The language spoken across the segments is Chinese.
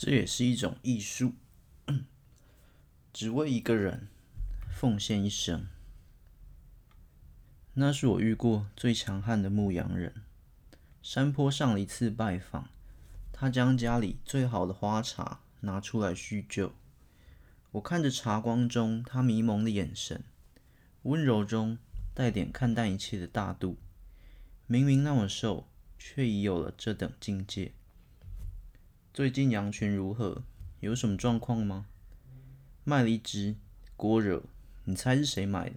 这也是一种艺术，只为一个人奉献一生。那是我遇过最强悍的牧羊人。山坡上了一次拜访，他将家里最好的花茶拿出来叙旧。我看着茶光中他迷蒙的眼神，温柔中带点看淡一切的大度。明明那么瘦，却已有了这等境界。最近羊群如何？有什么状况吗？卖了一只郭惹，你猜是谁买的？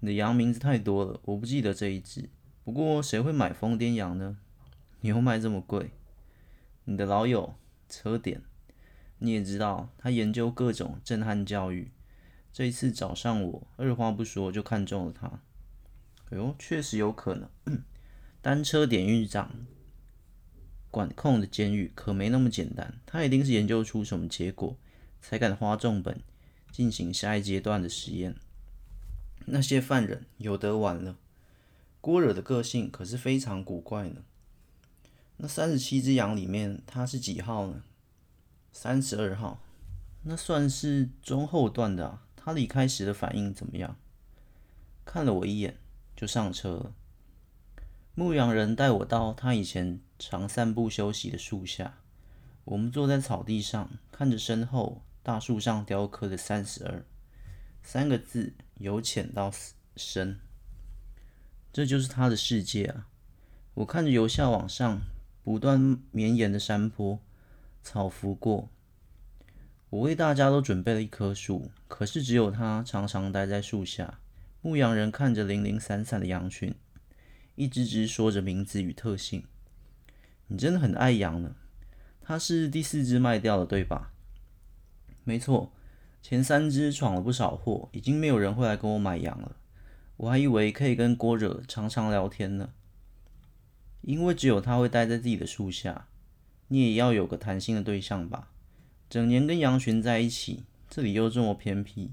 你的羊名字太多了，我不记得这一只。不过谁会买疯癫羊呢？牛卖这么贵。你的老友车典，你也知道他研究各种震撼教育。这一次找上我，二话不说就看中了他。哎呦，确实有可能。单车典狱长。管控的监狱可没那么简单，他一定是研究出什么结果，才敢花重本进行下一阶段的实验。那些犯人有得玩了。郭惹的个性可是非常古怪呢。那三十七只羊里面，他是几号呢？三十二号。那算是中后段的啊。他离开时的反应怎么样？看了我一眼，就上车了。牧羊人带我到他以前常散步休息的树下，我们坐在草地上，看着身后大树上雕刻的三十二三个字，由浅到深。这就是他的世界啊！我看着由下往上不断绵延的山坡，草拂过。我为大家都准备了一棵树，可是只有他常常待在树下。牧羊人看着零零散散的羊群。一只只说着名字与特性，你真的很爱羊呢。他是第四只卖掉了，对吧？没错，前三只闯了不少祸，已经没有人会来跟我买羊了。我还以为可以跟郭惹常常聊天呢，因为只有他会待在自己的树下。你也要有个谈心的对象吧？整年跟羊群在一起，这里又这么偏僻，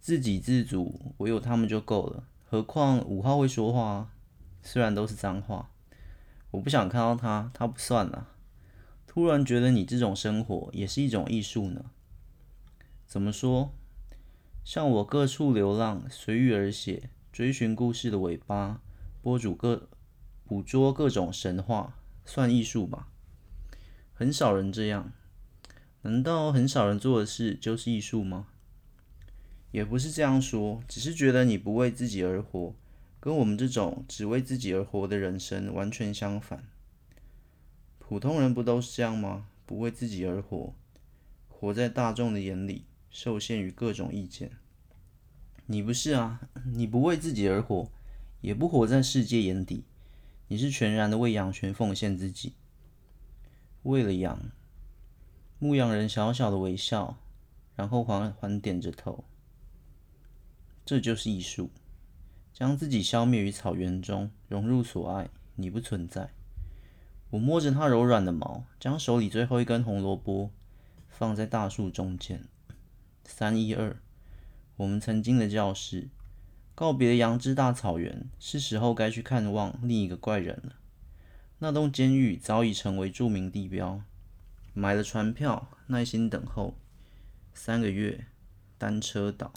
自给自足，我有他们就够了。何况五号会说话，虽然都是脏话。我不想看到他，他不算了。突然觉得你这种生活也是一种艺术呢。怎么说？像我各处流浪，随遇而写，追寻故事的尾巴，播主各捕捉各种神话，算艺术吧？很少人这样。难道很少人做的事就是艺术吗？也不是这样说，只是觉得你不为自己而活，跟我们这种只为自己而活的人生完全相反。普通人不都是这样吗？不为自己而活，活在大众的眼里，受限于各种意见。你不是啊，你不为自己而活，也不活在世界眼底，你是全然的为羊群奉献自己。为了羊，牧羊人小小的微笑，然后缓缓点着头。这就是艺术，将自己消灭于草原中，融入所爱。你不存在。我摸着它柔软的毛，将手里最后一根红萝卜放在大树中间。三一二，我们曾经的教室，告别了羊之大草原，是时候该去看望另一个怪人了。那栋监狱早已成为著名地标。买了船票，耐心等候。三个月，单车岛。